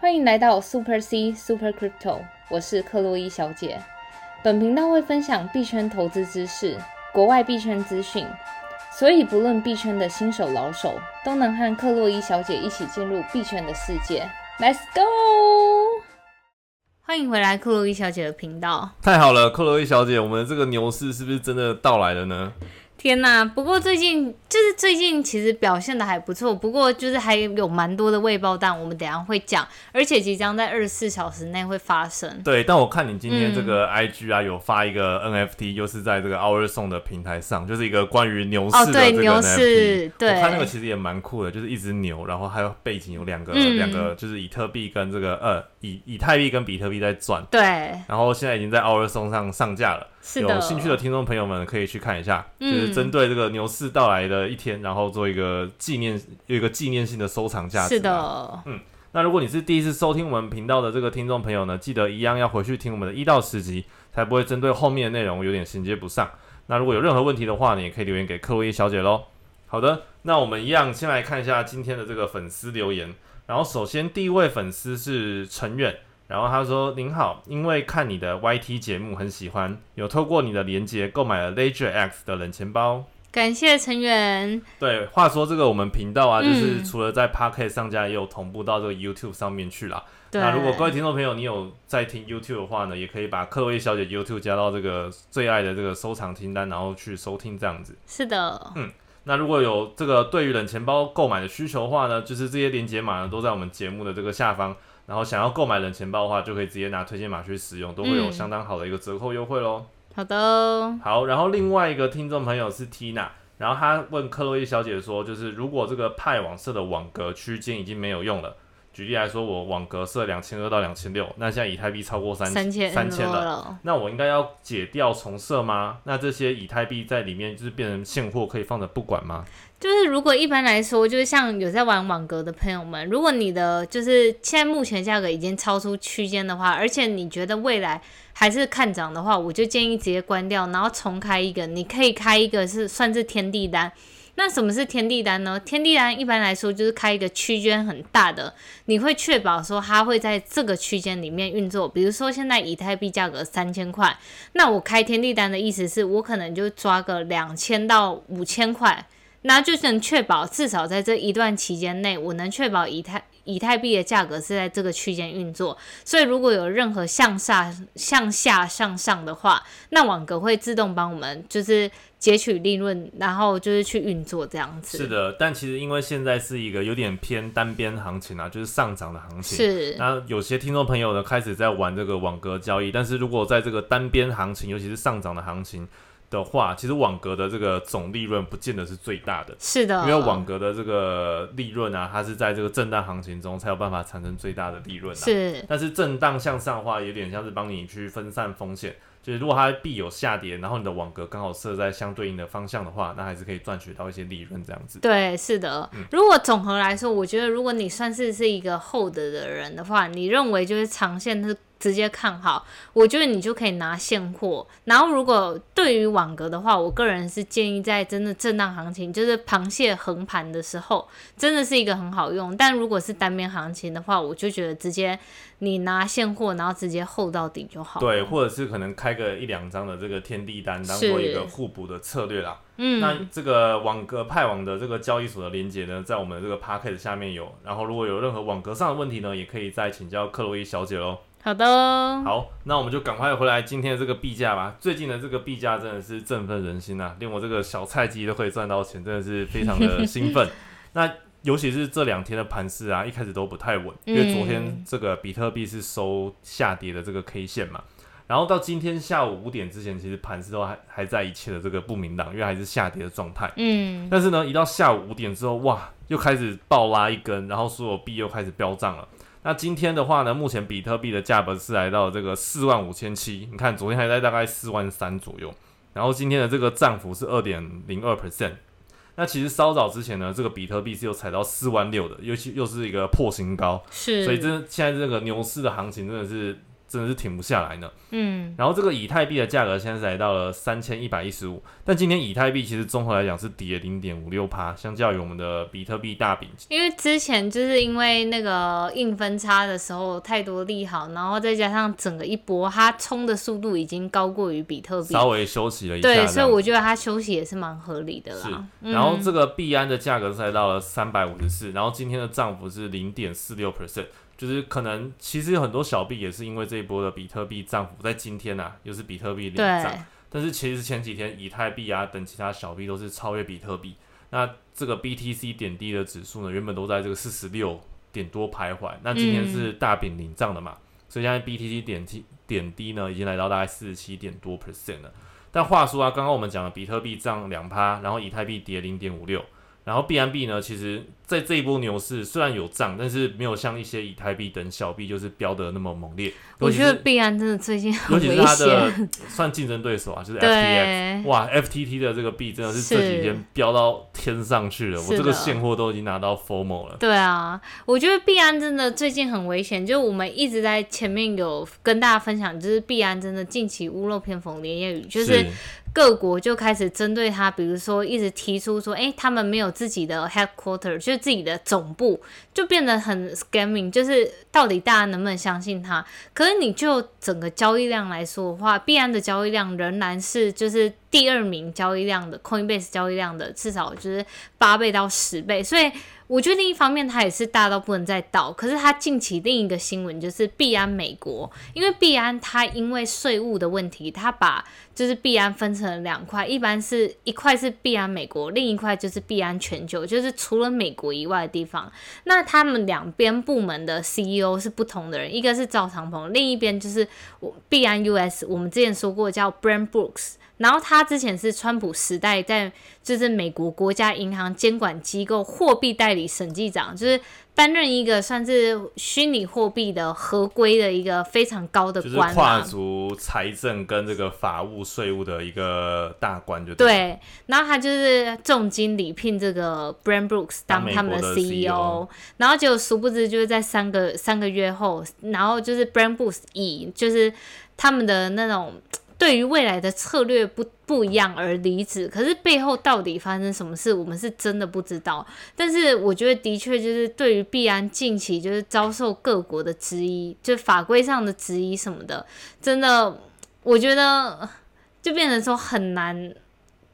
欢迎来到 Super C Super Crypto，我是克洛伊小姐。本频道会分享币圈投资知识、国外币圈资讯，所以不论币圈的新手老手，都能和克洛伊小姐一起进入币圈的世界。Let's go！欢迎回来克洛伊小姐的频道。太好了，克洛伊小姐，我们这个牛市是不是真的到来了呢？天呐！不过最近就是最近其实表现的还不错，不过就是还有蛮多的未爆弹，我们等下会讲，而且即将在二十四小时内会发生。对，但我看你今天这个 IG 啊，有发一个 NFT，又是在这个 Our Song 的平台上，就是一个关于牛市的这个 NFT。对，我看那个其实也蛮酷的，就是一只牛，然后还有背景有两个两个，就是以特币跟这个呃以以太币跟比特币在转。对。然后现在已经在 Our Song 上上架了。有兴趣的听众朋友们可以去看一下，就是针对这个牛市到来的一天，然后做一个纪念，有一个纪念性的收藏价值。是的，嗯，那如果你是第一次收听我们频道的这个听众朋友呢，记得一样要回去听我们的一到十集，才不会针对后面的内容有点衔接不上。那如果有任何问题的话，你也可以留言给克洛伊小姐喽。好的，那我们一样先来看一下今天的这个粉丝留言，然后首先第一位粉丝是陈远。然后他说：“您好，因为看你的 YT 节目很喜欢，有透过你的连接购买了 Ledger X 的冷钱包。感谢成员。对，话说这个我们频道啊，就是除了在 Pocket 上架，也有同步到这个 YouTube 上面去了。那如果各位听众朋友你有在听 YouTube 的话呢，也可以把克薇小姐 YouTube 加到这个最爱的这个收藏清单，然后去收听这样子。是的，嗯，那如果有这个对于冷钱包购买的需求的话呢，就是这些连接码呢都在我们节目的这个下方。”然后想要购买冷钱包的话，就可以直接拿推荐码去使用，都会有相当好的一个折扣优惠喽。好的，好。然后另外一个听众朋友是 Tina，然后他问克洛伊小姐说，就是如果这个派网社的网格区间已经没有用了。举例来说，我网格设两千二到两千六，那现在以太币超过三三千三千了，那我应该要解掉重设吗？那这些以太币在里面就是变成现货，可以放着不管吗？就是如果一般来说，就是像有在玩网格的朋友们，如果你的就是现在目前价格已经超出区间的话，而且你觉得未来还是看涨的话，我就建议直接关掉，然后重开一个。你可以开一个是算是天地单。那什么是天地单呢？天地单一般来说就是开一个区间很大的，你会确保说它会在这个区间里面运作。比如说现在以太币价格三千块，那我开天地单的意思是我可能就抓个两千到五千块，那就能确保至少在这一段期间内，我能确保以太以太币的价格是在这个区间运作。所以如果有任何向下、向下、向上的话，那网格会自动帮我们就是。截取利润，然后就是去运作这样子。是的，但其实因为现在是一个有点偏单边行情啊，就是上涨的行情。是。那有些听众朋友呢开始在玩这个网格交易，但是如果在这个单边行情，尤其是上涨的行情的话，其实网格的这个总利润不见得是最大的。是的。因为网格的这个利润啊，它是在这个震荡行情中才有办法产生最大的利润。啊是。但是震荡向上的话，有点像是帮你去分散风险。就是如果它必有下跌，然后你的网格刚好设在相对应的方向的话，那还是可以赚取到一些利润这样子。对，是的。如果总和来说，我觉得如果你算是是一个 hold 的人的话，你认为就是长线是。直接看好，我觉得你就可以拿现货。然后，如果对于网格的话，我个人是建议在真的震荡行情，就是螃蟹横盘的时候，真的是一个很好用。但如果是单边行情的话，我就觉得直接你拿现货，然后直接厚到底就好。对，或者是可能开个一两张的这个天地单，当做一个互补的策略啦。嗯，那这个网格派网的这个交易所的连接呢，在我们这个 p a c k e t 下面有。然后，如果有任何网格上的问题呢，也可以再请教克洛伊小姐喽。好的，好，那我们就赶快回来今天的这个币价吧。最近的这个币价真的是振奋人心啊，连我这个小菜鸡都可以赚到钱，真的是非常的兴奋。那尤其是这两天的盘势啊，一开始都不太稳，因为昨天这个比特币是收下跌的这个 K 线嘛，然后到今天下午五点之前，其实盘势都还还在一切的这个不明朗，因为还是下跌的状态。嗯，但是呢，一到下午五点之后，哇，又开始暴拉一根，然后所有币又开始飙涨了。那今天的话呢，目前比特币的价格是来到这个四万五千七，你看昨天还在大概四万三左右，然后今天的这个涨幅是二点零二 percent。那其实稍早之前呢，这个比特币是有踩到四万六的，尤其又是一个破新高，是，所以这现在这个牛市的行情真的是真的是停不下来呢。嗯，然后这个以太币的价格现在是来到了三千一百一十五，但今天以太币其实综合来讲是跌零点五六趴，相较于我们的比特币大饼，因为之前就是因为那个硬分差的时候太多利好，然后再加上整个一波它冲的速度已经高过于比特币，稍微休息了一下，对，所以我觉得它休息也是蛮合理的啦。是，然后这个币安的价格是来到了三百五十四，然后今天的涨幅是零点四六 percent。就是可能，其实有很多小币也是因为这一波的比特币涨幅，在今天呐，又是比特币领涨。但是其实前几天以太币啊等其他小币都是超越比特币。那这个 BTC 点低的指数呢，原本都在这个四十六点多徘徊。那今天是大饼领涨的嘛，所以现在 BTC 点低点低呢，已经来到大概四十七点多 percent 了。但话说啊，刚刚我们讲了比特币涨两趴，然后以太币跌零点五六。然后 BNB 呢，其实在这一波牛市虽然有涨，但是没有像一些以太币等小币就是飙得那么猛烈。我觉得币安真的最近尤其是它的算竞争对手啊，就是 FTX。哇，FTT 的这个币真的是这几天飙到天上去了，我这个现货都已经拿到 Formal 了。对啊，我觉得币安真的最近很危险，就我们一直在前面有跟大家分享，就是币安真的近期屋漏偏逢连夜雨，就是。各国就开始针对他，比如说一直提出说，哎，他们没有自己的 headquarter，就自己的总部，就变得很 scamming，就是到底大家能不能相信他？可是你就整个交易量来说的话，币安的交易量仍然是就是第二名交易量的 Coinbase 交易量的至少就是八倍到十倍，所以。我觉得另一方面，它也是大到不能再倒。可是它近期另一个新闻就是币安美国，因为币安它因为税务的问题，它把就是币安分成了两块，一般是一块是币安美国，另一块就是币安全球，就是除了美国以外的地方。那他们两边部门的 CEO 是不同的人，一个是赵长鹏，另一边就是我币安 US，我们之前说过叫 Brand Brooks。然后他之前是川普时代在就是美国国家银行监管机构货币代理审计长，就是担任一个算是虚拟货币的合规的一个非常高的官，跨足财政跟这个法务税务的一个大官，就对。然后他就是重金礼聘这个 Brand Brooks 当他们的 CEO，然后结果殊不知就是在三个三个月后，然后就是 Brand Brooks 以就是他们的那种。对于未来的策略不不一样而离职，可是背后到底发生什么事，我们是真的不知道。但是我觉得的确就是对于币安近期就是遭受各国的质疑，就法规上的质疑什么的，真的我觉得就变成说很难，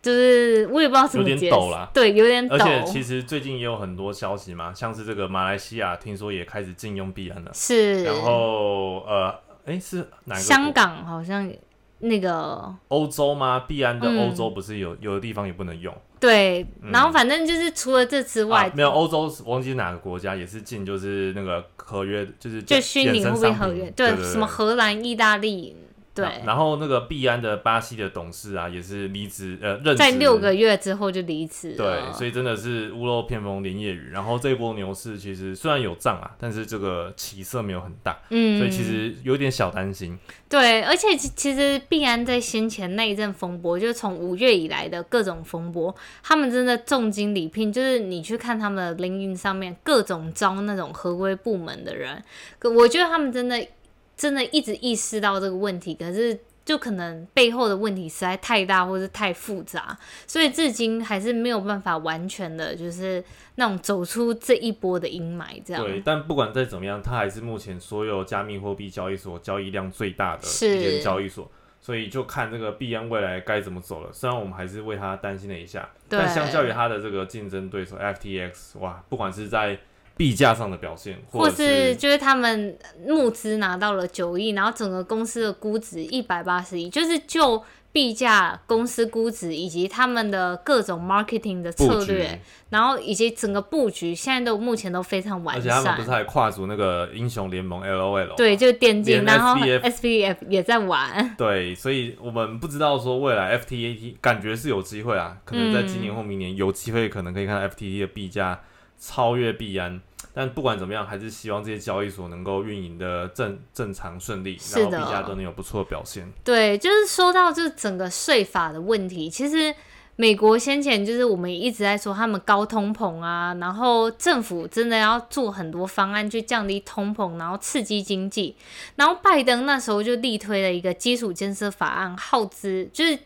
就是我也不知道怎么解释。对，有点抖。而且其实最近也有很多消息嘛，像是这个马来西亚听说也开始禁用币安了。是。然后呃，哎，是哪个？香港好像。那个欧洲吗？必安的欧洲不是有有的地方也不能用。对，然后反正就是除了这之外，没有欧洲忘记哪个国家也是进，就是那个合约，就是就虚拟货币合约，对什么荷兰、意大利。对，然后那个币安的巴西的董事啊，也是离职，呃，任在六个月之后就离职。对，所以真的是屋漏偏逢连夜雨。然后这一波牛市其实虽然有涨啊，但是这个起色没有很大，嗯，所以其实有点小担心。对，而且其实币安在先前那一阵风波，就是从五月以来的各种风波，他们真的重金礼聘，就是你去看他们的 LinkedIn 上面各种招那种合规部门的人，可我觉得他们真的。真的一直意识到这个问题，可是就可能背后的问题实在太大，或是太复杂，所以至今还是没有办法完全的，就是那种走出这一波的阴霾。这样对，但不管再怎么样，它还是目前所有加密货币交易所交易量最大的一间交易所，所以就看这个币安未来该怎么走了。虽然我们还是为它担心了一下，但相较于它的这个竞争对手 FTX，哇，不管是在币价上的表现，或是就是他们募资拿到了九亿，然后整个公司的估值一百八十亿，就是就币价、公司估值以及他们的各种 marketing 的策略，然后以及整个布局，现在都目前都非常完善。而且他们不是还跨足那个英雄联盟 L O L，对，就电竞，然后 S P F 也在玩。对，所以我们不知道说未来 F T A T 感觉是有机会啊，可能在今年或明年有机会，可能可以看到 F T T 的币价。超越币安，但不管怎么样，还是希望这些交易所能够运营的正正常顺利，然后币价都能有不错的表现。对，就是说到这整个税法的问题，其实美国先前就是我们也一直在说他们高通膨啊，然后政府真的要做很多方案去降低通膨，然后刺激经济。然后拜登那时候就力推了一个基础建设法案，耗资就是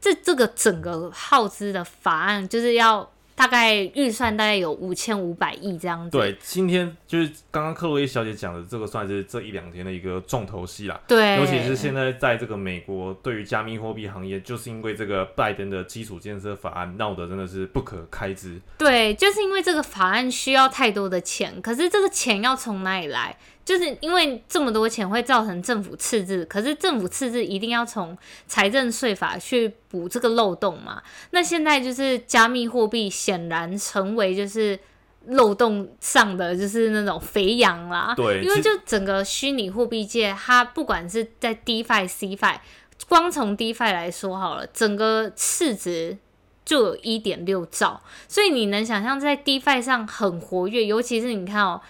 这这个整个耗资的法案就是要。大概预算大概有五千五百亿这样子。对，今天就是刚刚克洛伊小姐讲的这个，算是这一两天的一个重头戏啦。对，尤其是现在在这个美国，对于加密货币行业，就是因为这个拜登的基础建设法案闹得真的是不可开支。对，就是因为这个法案需要太多的钱，可是这个钱要从哪里来？就是因为这么多钱会造成政府赤字，可是政府赤字一定要从财政税法去补这个漏洞嘛？那现在就是加密货币显然成为就是漏洞上的就是那种肥羊啦。对，因为就整个虚拟货币界，它不管是在 DeFi、CFi，光从 DeFi 来说好了，整个市值就有一点六兆，所以你能想象在 DeFi 上很活跃，尤其是你看哦。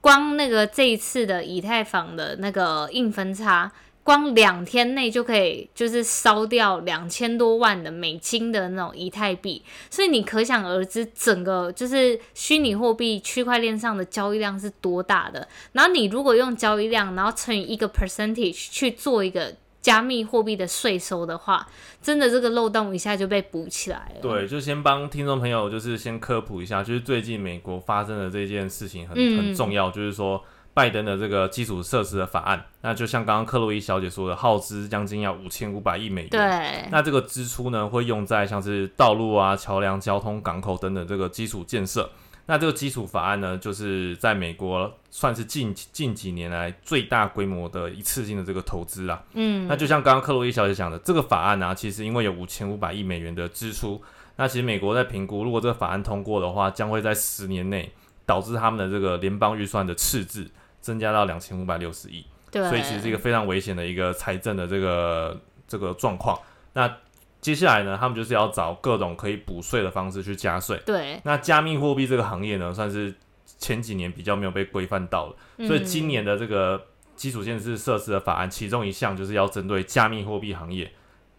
光那个这一次的以太坊的那个硬分叉，光两天内就可以就是烧掉两千多万的美金的那种以太币，所以你可想而知，整个就是虚拟货币区块链上的交易量是多大的。然后你如果用交易量，然后乘以一个 percentage 去做一个。加密货币的税收的话，真的这个漏洞一下就被补起来了。对，就先帮听众朋友就是先科普一下，就是最近美国发生的这件事情很很重要，就是说拜登的这个基础设施的法案，那就像刚刚克洛伊小姐说的，耗资将近要五千五百亿美元。对，那这个支出呢会用在像是道路啊、桥梁、交通、港口等等这个基础建设。那这个基础法案呢，就是在美国算是近近几年来最大规模的一次性的这个投资啦。嗯，那就像刚刚克洛伊小姐讲的，这个法案呢，其实因为有五千五百亿美元的支出，那其实美国在评估，如果这个法案通过的话，将会在十年内导致他们的这个联邦预算的赤字增加到两千五百六十亿。对，所以其实是一个非常危险的一个财政的这个这个状况。那接下来呢，他们就是要找各种可以补税的方式去加税。对，那加密货币这个行业呢，算是前几年比较没有被规范到了，所以今年的这个基础建设设施的法案，其中一项就是要针对加密货币行业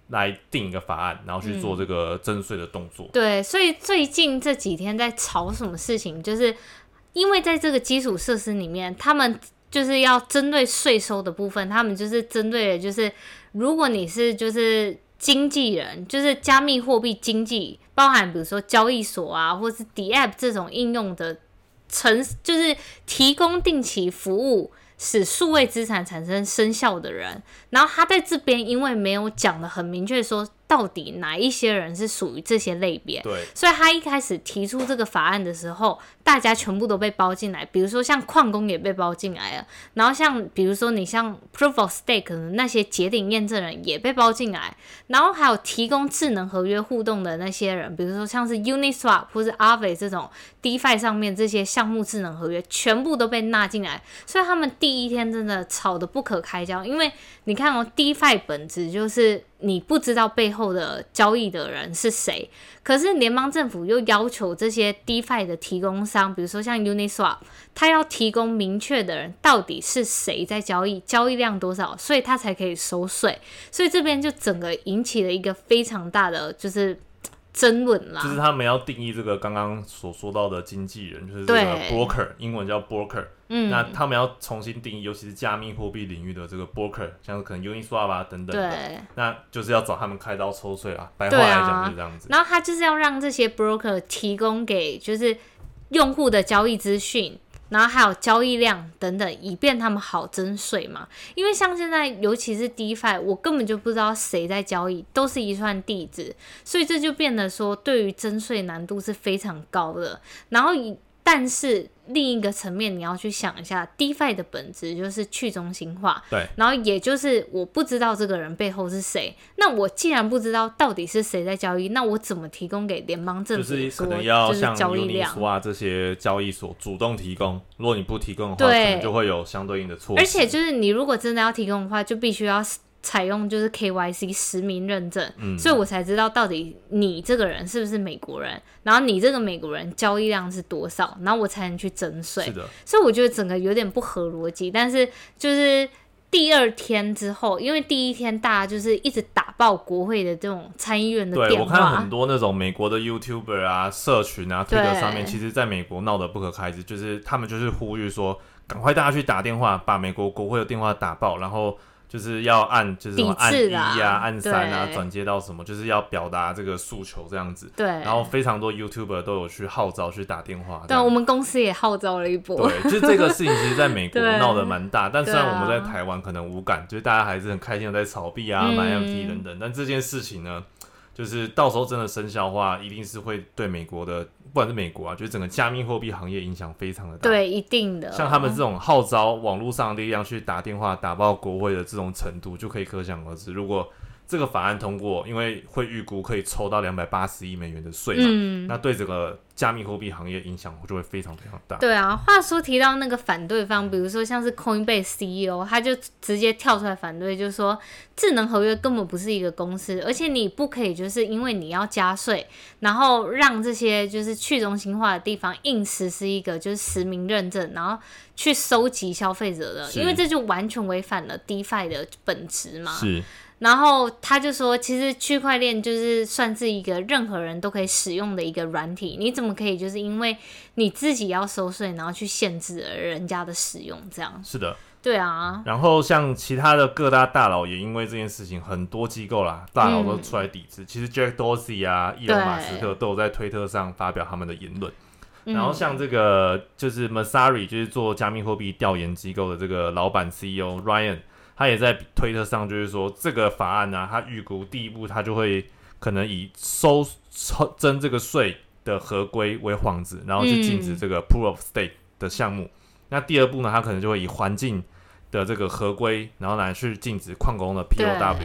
来定一个法案，然后去做这个征税的动作。对，所以最近这几天在吵什么事情，就是因为在这个基础设施里面，他们就是要针对税收的部分，他们就是针对的就是如果你是就是。经纪人就是加密货币经济，包含比如说交易所啊，或是 D App 这种应用的，成就是提供定期服务，使数位资产产生生效的人。然后他在这边因为没有讲的很明确说。到底哪一些人是属于这些类别？对，所以他一开始提出这个法案的时候，大家全部都被包进来。比如说像矿工也被包进来了，然后像比如说你像 Proof of Stake 的那些节点验证人也被包进来，然后还有提供智能合约互动的那些人，比如说像是 Uniswap 或是 Aave 这种 DeFi 上面这些项目智能合约，全部都被纳进来。所以他们第一天真的吵得不可开交，因为你看哦，DeFi 本质就是。你不知道背后的交易的人是谁，可是联邦政府又要求这些 DeFi 的提供商，比如说像 Uniswap，他要提供明确的人到底是谁在交易，交易量多少，所以他才可以收税。所以这边就整个引起了一个非常大的就是。争论啦，就是他们要定义这个刚刚所说到的经纪人，就是这个 broker，英文叫 broker。嗯，那他们要重新定义，尤其是加密货币领域的这个 broker，像是可能 Uniswap 啊等等的，那就是要找他们开刀抽税啊。白话来讲就是这样子。然后他就是要让这些 broker 提供给就是用户的交易资讯。然后还有交易量等等，以便他们好征税嘛。因为像现在，尤其是 DeFi，我根本就不知道谁在交易，都是一串地址，所以这就变得说，对于征税难度是非常高的。然后但是另一个层面，你要去想一下，DeFi 的本质就是去中心化。对。然后也就是我不知道这个人背后是谁。那我既然不知道到底是谁在交易，那我怎么提供给联邦政府？就是可能要像交易量啊这些交易所主动提供。如果你不提供的话，可能就会有相对应的错。而且就是你如果真的要提供的话，就必须要。采用就是 KYC 实名认证，所以我才知道到底你这个人是不是美国人，然后你这个美国人交易量是多少，然后我才能去征税。是的，所以我觉得整个有点不合逻辑，但是就是第二天之后，因为第一天大家就是一直打爆国会的这种参议院的电对我看话很，多那种美国的 YouTuber 啊、社群啊、推特上面，其实在美国闹得不可开交，就是他们就是呼吁说，赶快大家去打电话，把美国国会的电话打爆，然后就是要按就是什么抵按一啊、按三啊，转接到什么，就是要表达这个诉求这样子。对，然后非常多 YouTuber 都有去号召去打电话这对，我们公司也号召了一波，对，就是这个事情，其实在美国 闹得蛮大，但虽然我们在台湾可能无感，就是大家还是很开心的在炒币啊、嗯。买 NFT 等等，但这件事情呢，就是到时候真的生效的话，一定是会对美国的，不管是美国啊，就是整个加密货币行业影响非常的大。，对，一定的。像他们这种号召网络上的力量去打电话打爆国会的这种程度，就可以可想而知。如果这个法案通过，因为会预估可以抽到两百八十亿美元的税嘛，嗯，那对整个加密货币行业影响就会非常非常大。对啊，话说提到那个反对方，比如说像是 Coinbase CEO，他就直接跳出来反对，就说智能合约根本不是一个公司，而且你不可以就是因为你要加税，然后让这些就是去中心化的地方硬实施一个就是实名认证，然后去收集消费者的，因为这就完全违反了 DeFi 的本质嘛。是，然后他就说，其实区块链就是算是一个任何人都可以使用的一个软体，你怎么可以就是因为你自己要收税，然后去限制人家的使用？这样是的。对啊，然后像其他的各大大佬也因为这件事情，很多机构啦，大佬都出来抵制。其实 Jack Dorsey 啊、伊隆马斯克都有在推特上发表他们的言论。嗯然后像这个就是 Masari，就是做加密货币调研机构的这个老板 CEO Ryan，他也在推特上就是说，这个法案呢、啊，他预估第一步他就会可能以收抽征这个税的合规为幌子，然后去禁止嗯这个 Proof of Stake 的项目。那第二步呢，他可能就会以环境的这个合规，然后来去禁止矿工的 POW。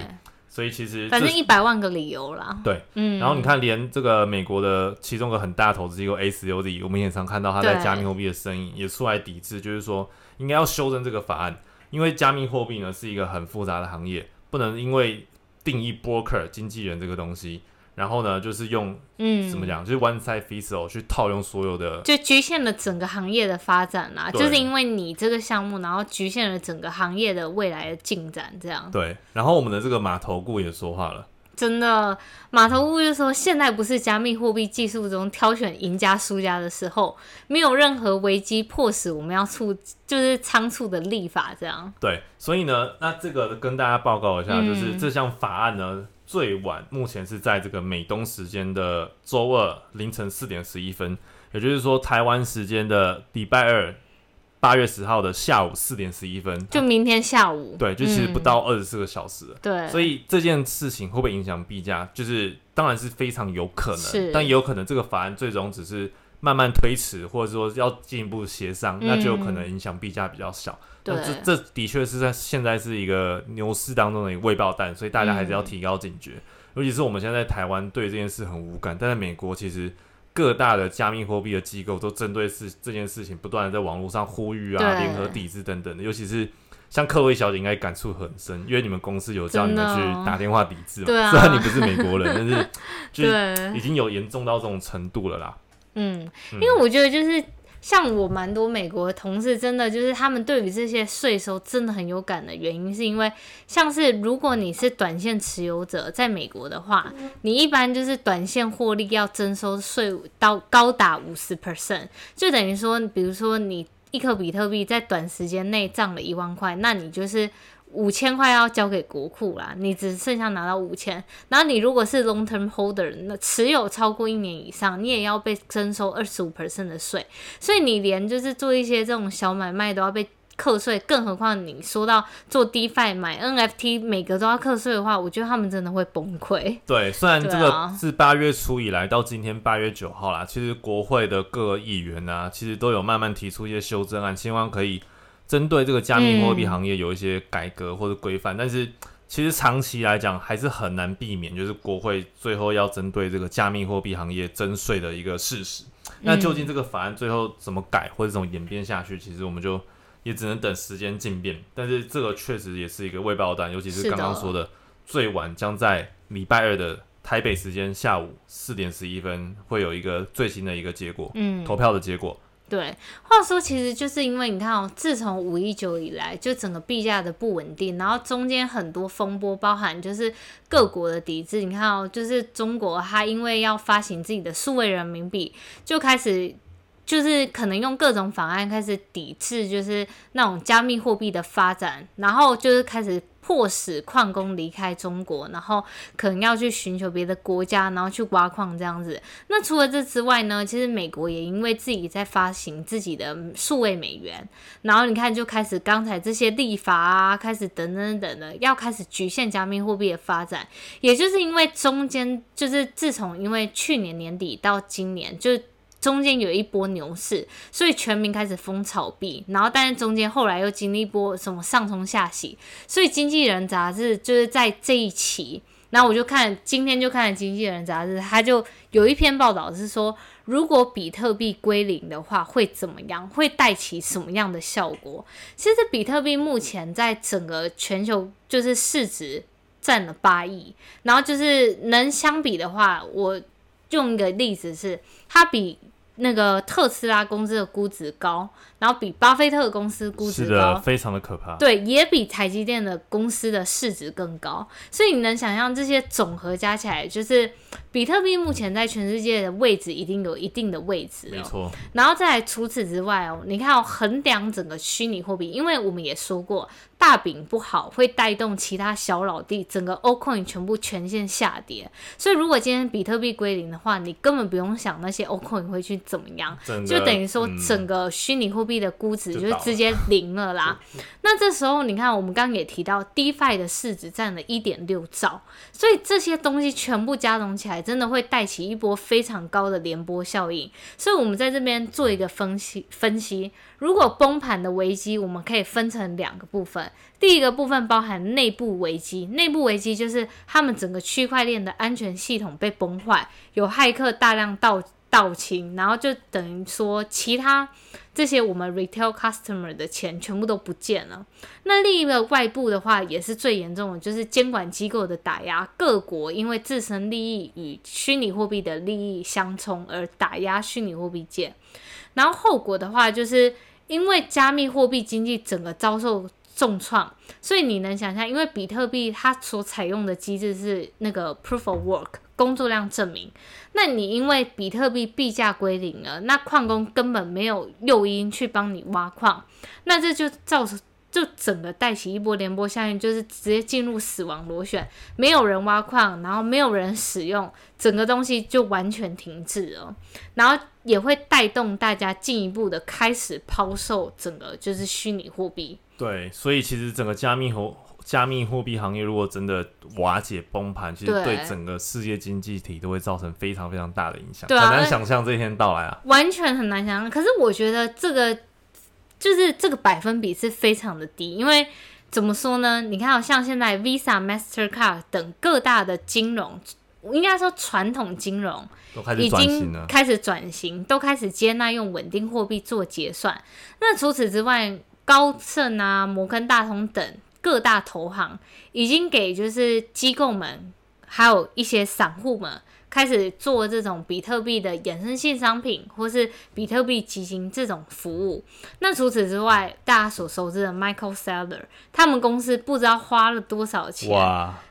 所以其实反正一百万个理由啦。对，嗯，然后你看，连这个美国的其中一个很大投资机构 ACOD，我们也常看到他在加密货币的身影，也出来抵制，就是说应该要修正这个法案，因为加密货币呢是一个很复杂的行业，不能因为定义 broker 经纪人这个东西，然后呢就是用嗯，怎么讲，就是 one size fits all 去套用所有的。就局限了整个行业的发展啦，对就是因为你这个项目，然后局限了整个行业的未来的进展，这样对，然后我们的这个码头顾也说话了，真的。码头屋就说，现在不是加密货币技术中挑选赢家输家的时候，没有任何危机迫使我们要促，就是仓促的立法，这样。对，所以呢，那这个跟大家报告一下，嗯就是这项法案呢，最晚目前是在这个美东时间的周二凌晨四点十一分，也就是说台湾时间的礼拜二八月十号的下午四点十一分，就明天下午。对，就其实不嗯到二十四个小时了。对，所以这件事情会不会影响币价？就是当然是非常有可能，但也有可能这个法案最终只是慢慢推迟，或者说要进一步协商，那就有可能影响币价比较小。对那这这的确是在现在是一个牛市当中的一个未爆弹，所以大家还是要提高警觉。尤其是我们现在在台湾对这件事很无感，但在美国其实各大的加密货币的机构都针对事这件事情不断的在网络上呼吁啊、联合抵制等等的，尤其是。像克薇小姐应该感触很深，因为你们公司有叫你们去打电话抵制嘛。对啊虽然你不是美国人，但是 就是已，经有严重到这种程度了啦。嗯，嗯因为我觉得就是像我蛮多美国的同事，真的就是他们对于这些税收真的很有感的原因，是因为像是如果你是短线持有者，在美国的话，你一般就是短线获利要征收税务到高达五十 percent，就等于说，比如说你一颗比特币在短时间内涨了一万块，那你就是。五千块要交给国库啦，你只剩下拿到五千。然后你如果是 long term holder，那持有超过一年以上，你也要被征收二十五 percent 的税。所以你连就是做一些这种小买卖都要被课税，更何况你说到做 DeFi 买 NFT 每个都要课税的话，我觉得他们真的会崩溃。对，虽然这个是八月初以来到今天八月九号啦，其实国会的各个议员啊，其实都有慢慢提出一些修正案，希望可以针对这个加密货币嗯行业有一些改革或者规范。但是其实长期来讲，还是很难避免，就是国会最后要针对这个加密货币行业征税的一个事实。那究竟这个法案最后怎么改或者怎么演变下去，其实我们就也只能等时间进变。但是这个确实也是一个未爆弹，尤其是刚刚说的，最晚将在礼拜二的台北时间下午四点十一分会有一个最新的一个结果，嗯，投票的结果。对，话说其实就是因为你看哦，自从五一九以来，就整个币价的不稳定，然后中间很多风波，包含就是各国的抵制。你看哦，就是中国它因为要发行自己的数位人民币，就开始就是可能用各种法案开始抵制，就是那种加密货币的发展，然后就是开始。迫使矿工离开中国，然后可能要去寻求别的国家，然后去挖矿这样子。那除了这之外呢？其实美国也因为自己在发行自己的数位美元，然后你看就开始刚才这些立法啊，开始等等等的，要开始局限加密货币的发展。也就是因为中间就是自从因为去年年底到今年就。中间有一波牛市，所以全民开始疯炒币，然后但是中间后来又经历一波什么上冲下洗，所以《经纪人》杂志就是在这一期，然后我就看今天就看了《经纪人》杂志，他就有一篇报道是说，如果比特币归零的话会怎么样，会带起什么样的效果？其实比特币目前在整个全球就是市值占了八亿，然后就是能相比的话，我用一个例子是，它比。那个特斯拉公司的估值高，然后比巴菲特公司估值高，非常的可怕。对，也比台积电的公司的市值更高。所以你能想象这些总和加起来，就是比特币目前在全世界的位置一定有一定的位置。没错。然后再除此之外哦，你看衡量整个虚拟货币，因为我们也说过。大饼不好，会带动其他小老弟，整个 O coin 全部全线下跌。所以如果今天比特币归零的话，你根本不用想那些 O coin 会去怎么样，就等于说整个虚拟货币的估值就是直接零了啦。那这时候你看，我们刚刚也提到，DeFi 的市值占了一点六兆，所以这些东西全部加总起来，真的会带起一波非常高的连波效应。所以我们在这边做一个分析分析。如果崩盘的危机，我们可以分成两个部分。第一个部分包含内部危机，内部危机就是他们整个区块链的安全系统被崩坏，有骇客大量盗盗清，然后就等于说其他这些我们 retail customer 的钱全部都不见了。那另一个外部的话也是最严重的，就是监管机构的打压，各国因为自身利益与虚拟货币的利益相冲而打压虚拟货币界。然后后果的话，就是因为加密货币经济整个遭受重创，所以你能想象，因为比特币它所采用的机制是那个 proof of work 工作量证明，那你因为比特币币价归零了，那矿工根本没有诱因去帮你挖矿，那这就造成。就整个带起一波连波效应，就是直接进入死亡螺旋，没有人挖矿，然后没有人使用，整个东西就完全停滞了，然后也会带动大家进一步的开始抛售整个就是虚拟货币。对，所以其实整个加密和加密货币行业如果真的瓦解崩盘，其实对整个世界经济体都会造成非常非常大的影响，很难想象这一天到来啊，完全很难想象。可是我觉得这个。就是这个百分比是非常的低，因为怎么说呢？你看，像现在 Visa、Mastercard 等各大的金融，应该说传统金融已经开始转型，都开始接纳用稳定货币做结算。那除此之外，高盛啊、摩根大通等各大投行已经给就是机构们，还有一些散户们。开始做这种比特币的衍生性商品，或是比特币基金这种服务。那除此之外，大家所熟知的 Michael Saylor，他们公司不知道花了多少钱，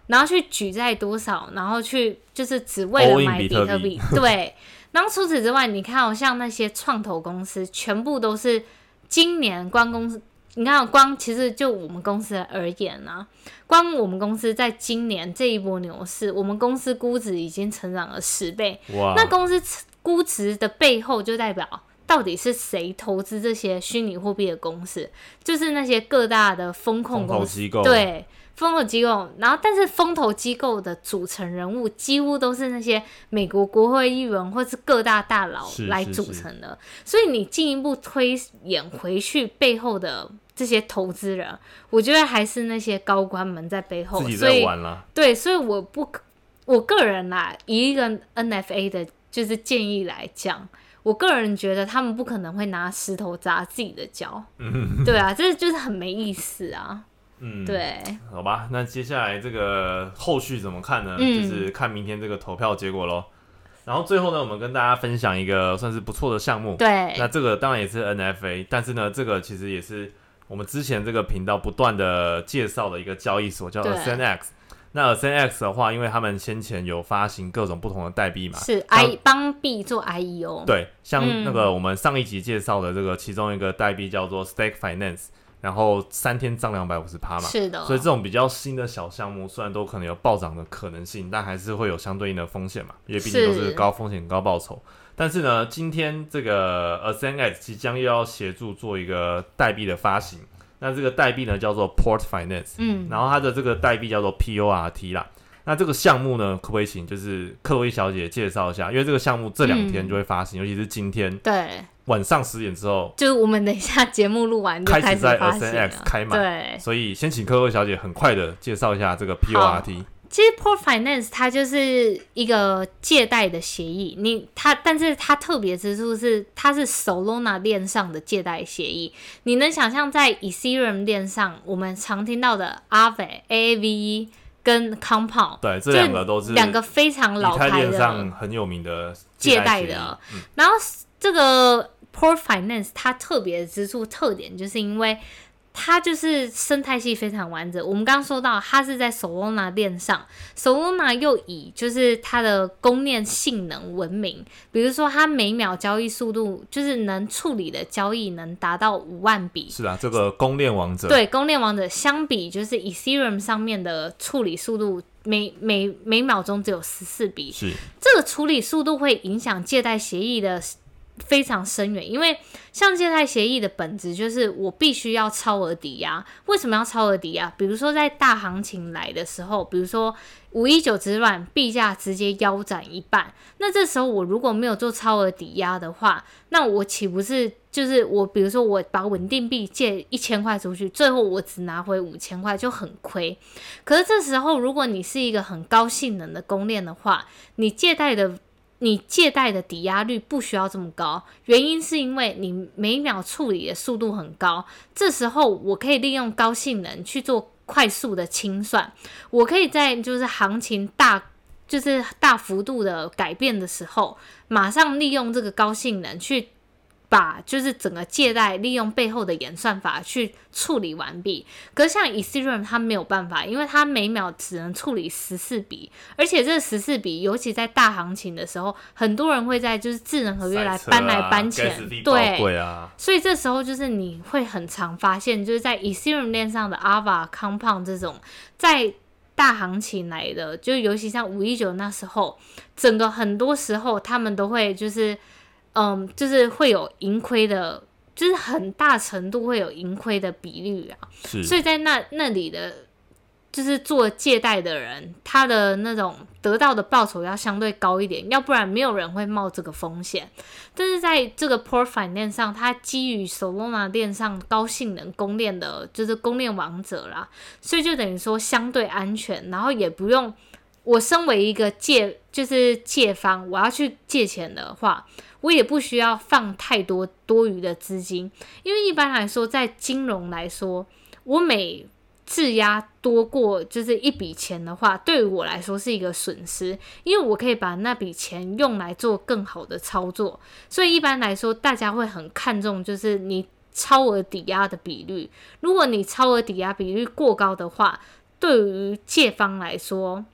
然后去举债多少，然后去就是只为了买比特币。对。然后除此之外，你看，好像那些创投公司，全部都是今年关公司。你看，光其实就我们公司而言呢，光我们公司在今年这一波牛市，我们公司估值已经成长了十倍。哇！那公司估值的背后，就代表到底是谁投资这些虚拟货币的公司？就是那些各大的风控公司。对。风投机构，然后但是风投机构的组成人物几乎都是那些美国国会议员或是各大大佬来组成的，所以你进一步推演回去背后的这些投资人，我觉得还是那些高官们在背后。对，所以我不，我个人啦，以一个 NFA 的就是建议来讲，我个人觉得他们不可能会拿石头砸自己的脚，对啊，这就是很没意思啊。嗯，对，好吧，那接下来这个后续怎么看呢？就是看明天这个投票结果喽。然后最后呢，我们跟大家分享一个算是不错的项目。对，那这个当然也是 NFA，但是呢，这个其实也是我们之前这个频道不断的介绍的一个交易所，叫对 ASNX。那 ASNX 的话，因为他们先前有发行各种不同的代币嘛，是 I 帮币做 IEO，对，像嗯。那个我们上一集介绍的这个其中一个代币叫做 Stake Finance，然后三天涨两百五十趴嘛，是的，所以这种比较新的小项目，虽然都可能有暴涨的可能性，但还是会有相对应的风险嘛，因为毕竟都是是。高风险高报酬。但是呢，今天这个 ASNX 即将又要协助做一个代币的发行，那这个代币呢叫做 Port Finance，嗯，然后它的这个代币叫做 PORT 啦。那这个项目呢，可不可以请就是克洛伊小姐介绍一下？因为这个项目这两天就会发行，尤其是今天对，晚上十点之后，就是我们等一下节目录完就开始在 SNX 了，开嘛对，所以先请克洛伊小姐很快的介绍一下这个 PORT。其实 Port Finance 它就是一个借贷的协议，你它，但是它特别之处是它是 Solana 链上的借贷协议。你能想象在 Ethereum 链上，我们常听到的 Aave、AAVE 跟 Compound 对，这这两个都是两个非常老牌的上很有名的借贷的嗯然后这个 Port Finance 它特别之处特点，就是因为它就是生态系非常完整。我们刚刚说到，它是在 Solana 链上，Solana 又以就是它的供链性能闻名，比如说它每秒交易速度，就是能处理的交易能达到五万笔。是啊，这个供链王者，对，供链王者相比就是 Ethereum 上面的处理速度，每每每秒钟只有十四笔，是这个处理速度会影响借贷协议的非常深远，因为像借贷协议的本质就是我必须要超额抵押。为什么要超额抵押？比如说在大行情来的时候，比如说五一九之乱，币价直接腰斩一半，那这时候我如果没有做超额抵押的话，那我岂不是就是我，比如说我把稳定币借一千块出去，最后我只拿回五千块，就很亏。可是这时候，如果你是一个很高性能的公链的话，你借贷的你借贷的抵押率不需要这么高，原因是因为你每秒处理的速度很高，这时候我可以利用高性能去做快速的清算，我可以在就是行情大。就是大幅度的改变的时候，马上利用这个高性能去把就是整个借贷利用背后的演算法去处理完毕。可是像 Ethereum 它没有办法，因为它每秒只能处理十四笔，而且这十四笔，尤其在大行情的时候，很多人会在就是智能合约来搬来啊搬钱对，所以这时候就是你会很常发现，就是在 Ethereum 链上的 Ava、Compound 这种在大行情来的，就尤其像五一九那时候，整个很多时候他们都会就是，嗯，就是会有盈亏的，就是很大程度会有盈亏的比率啊。是所以在那那里的，就是做借贷的人，他的那种得到的报酬要相对高一点，要不然没有人会冒这个风险。但是在这个 Port Finance 上，它基于 Solana 链上高性能公链的，就是公链王者啦，所以就等于说相对安全，然后也不用我身为一个借就是借方，我要去借钱的话，我也不需要放太多多余的资金，因为一般来说，在金融来说，我每质押多过就是一笔钱的话，对于我来说是一个损失，因为我可以把那笔钱用来做更好的操作，所以一般来说，大家会很看重就是你超额抵押的比率。如果你超额抵押比率过高的话，对于借方来说，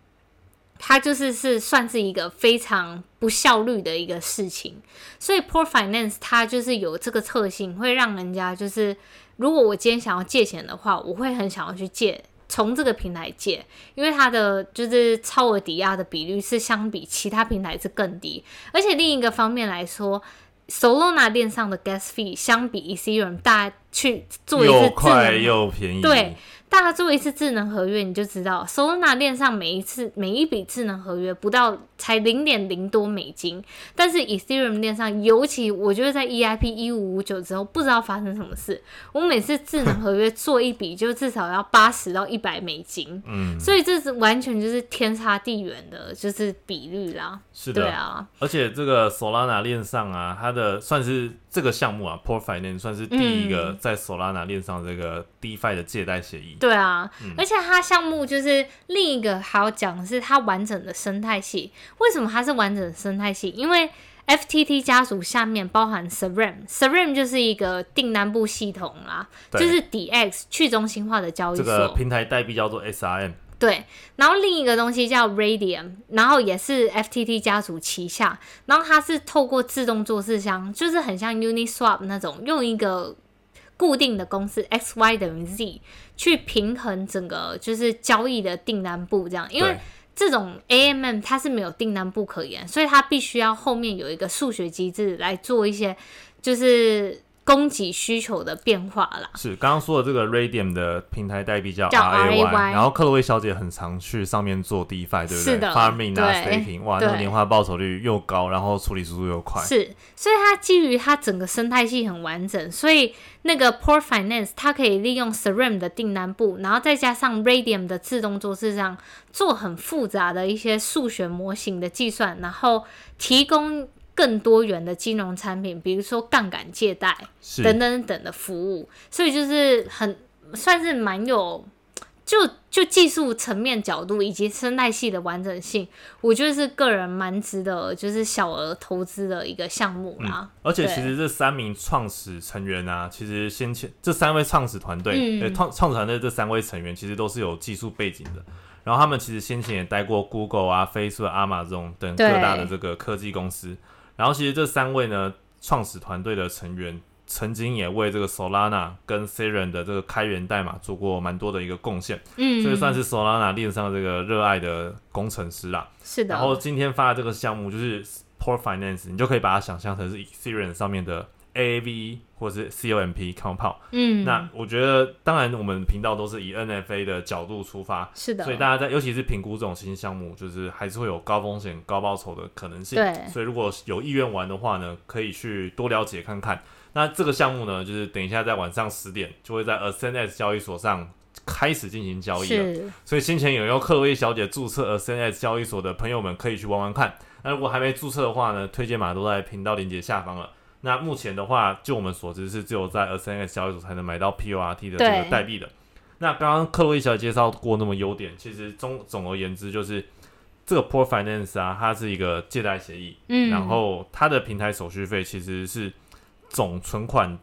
它就是是算是一个非常不效率的一个事情。所以 Port Finance 它就是有这个特性，会让人家就是，如果我今天想要借钱的话，我会很想要去借。从这个平台借，因为它的就是超额抵押的比率是相比其他平台是更低，而且另一个方面来说，Solana 链上的 gas fee 相比 Ethereum 大家去做一次又快又便宜，对，大家做一次智能合约，你就知道，Solana 链上每一次每一笔智能合约不到才零点零多美金，但是 Ethereum 链上，尤其我觉得在 EIP 一五五九之后，不知道发生什么事，我每次智能合约做一笔就至少要八十到一百美金，嗯，所以这是完全就是天差地远的，就是比率啦。是的，对啊，而且这个 Solana 链上啊，它的算是这个项目啊，Port Finance 算是第一个在 Solana 链上这个 DeFi 的借贷协议。对啊，嗯而且它项目就是另一个还要讲的是它完整的生态系。为什么它是完整的生态系？因为 FTT 家族下面包含 Serum，Serum 就是一个订单部系统啦，就是 DX 去中心化的交易这所。个平台代币叫做 SRM，对，然后另一个东西叫 Radium，然后也是 FTT 家族旗下，然后它是透过自动做事箱，就是很像 Uniswap 那种，用一个固定的公式 x y 等于 z 去平衡整个就是交易的订单部这样，因为对。这种 AMM 它是没有订单部可言，所以它必须要后面有一个数学机制来做一些就是供给需求的变化啦。是刚刚说的这个 Radium 的平台代币叫叫 RAY，RAY 然后克洛威小姐很常去上面做 DeFi，对不对是的？Farming 啊对，Staking，哇，那个年化报酬率又高，然后处理速度又快。是，所以它基于它整个生态系很完整，所以那个 Port Finance 它可以利用 Serum 的订单部，然后再加上 Radium 的自动做市上做很复杂的一些数学模型的计算，然后提供更多元的金融产品，比如说杠杆借贷等等等的服务，所以就是很算是蛮有。就就技术层面角度以及生态系的完整性，我觉得是个人蛮值得就是小额投资的一个项目啦。而且其实这三名创始成员啊，其实先前这三位创始团队，创创始团队这三位成员其实都是有技术背景的。然后他们其实先前也待过 Google 啊、Facebook、Amazon 等各大的这个科技公司。然后其实这三位呢，创始团队的成员曾经也为这个 Solana 跟 Seren 的这个开源代码做过蛮多的一个贡献，嗯，所以算是 Solana 链上这个热爱的工程师啦。是的。然后今天发的这个项目就是 Port Finance，你就可以把它想象成是 Ethereum 上面的 AAV 或者是 COMP Compound。嗯，那我觉得，当然我们频道都是以 NFA 的角度出发，是的，所以大家在尤其是评估这种新项目，就是还是会有高风险高报酬的可能性。对所以如果有意愿玩的话呢，可以去多了解看看。那这个项目呢，就是等一下在晚上十点就会在 Ascend 交易所上开始进行交易了。是所以先前有用克洛伊小姐注册 Ascend 交易所的朋友们可以去玩玩看。那如果还没注册的话呢，推荐码都在频道链接下方了。那目前的话，就我们所知是只有在 Ascend 交易所才能买到 PORT 的这个代币的。那刚刚克洛伊小姐介绍过那么优点，其实总总而言之就是这个 Port Finance 啊，它是一个借贷协议，嗯，然后它的平台手续费其实是总存款，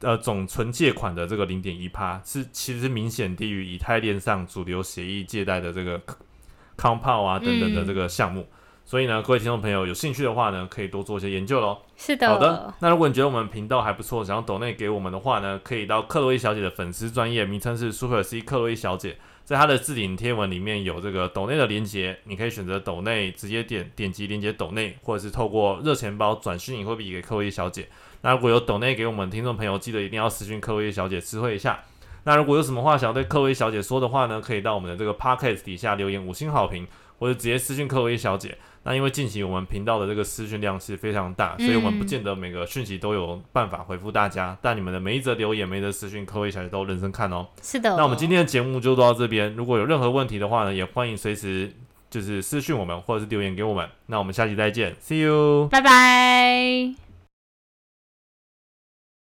呃，总存借款的这个零点一趴，是其实明显低于以太链上主流协议借贷的这个 Compound 啊等等的这个项目。所以呢，各位听众朋友有兴趣的话呢，可以多做一些研究喽。是的，好的，那如果你觉得我们频道还不错，想要抖内给我们的话呢，可以到克洛伊小姐的粉丝专业，名称是 Super C 克洛伊小姐，在她的置顶贴文里面有这个抖内的连接，你可以选择抖内，直接点点击连接抖内，或者是透过热钱包转虚拟货币给克洛伊小姐。那如果有抖内给我们听众朋友，记得一定要私讯克洛伊小姐知会一下。那如果有什么话想要对克洛伊小姐说的话呢，可以到我们的这个 Podcast 底下留言五星好评，或者直接私讯克洛伊小姐。那因为近期我们频道的这个私讯量是非常大，所以我们不见得每个讯息都有办法回复大家，但你们的每一则留言、每一则私讯，克洛伊小姐都认真看哦。是的。那我们今天的节目就到这边，如果有任何问题的话呢，也欢迎随时就是私讯我们或者是留言给我们。那我们下期再见，See you。拜拜。